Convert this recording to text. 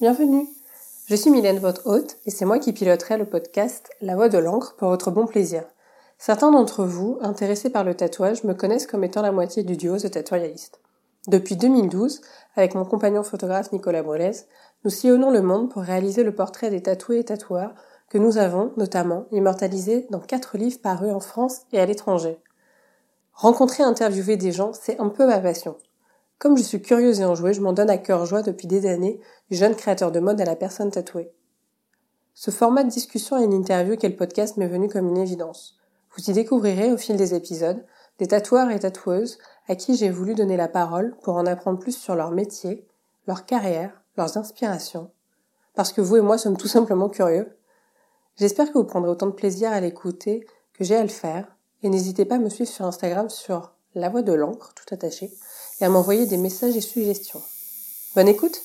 bienvenue. Je suis Mylène, votre hôte, et c'est moi qui piloterai le podcast La Voix de l'encre pour votre bon plaisir. Certains d'entre vous, intéressés par le tatouage, me connaissent comme étant la moitié du duo The Tattooist. Depuis 2012, avec mon compagnon photographe Nicolas Brolez, nous sillonnons le monde pour réaliser le portrait des tatoués et tatoueurs que nous avons, notamment, immortalisés dans quatre livres parus en France et à l'étranger. Rencontrer et interviewer des gens, c'est un peu ma passion. Comme je suis curieuse et enjouée, je m'en donne à cœur joie depuis des années du jeune créateur de mode à la personne tatouée. Ce format de discussion et une interview qu'est le podcast m'est venu comme une évidence. Vous y découvrirez au fil des épisodes des tatoueurs et tatoueuses à qui j'ai voulu donner la parole pour en apprendre plus sur leur métier, leur carrière, leurs inspirations. Parce que vous et moi sommes tout simplement curieux. J'espère que vous prendrez autant de plaisir à l'écouter que j'ai à le faire. Et n'hésitez pas à me suivre sur Instagram sur la voix de l'encre, tout attaché, et à m'envoyer des messages et suggestions. Bonne écoute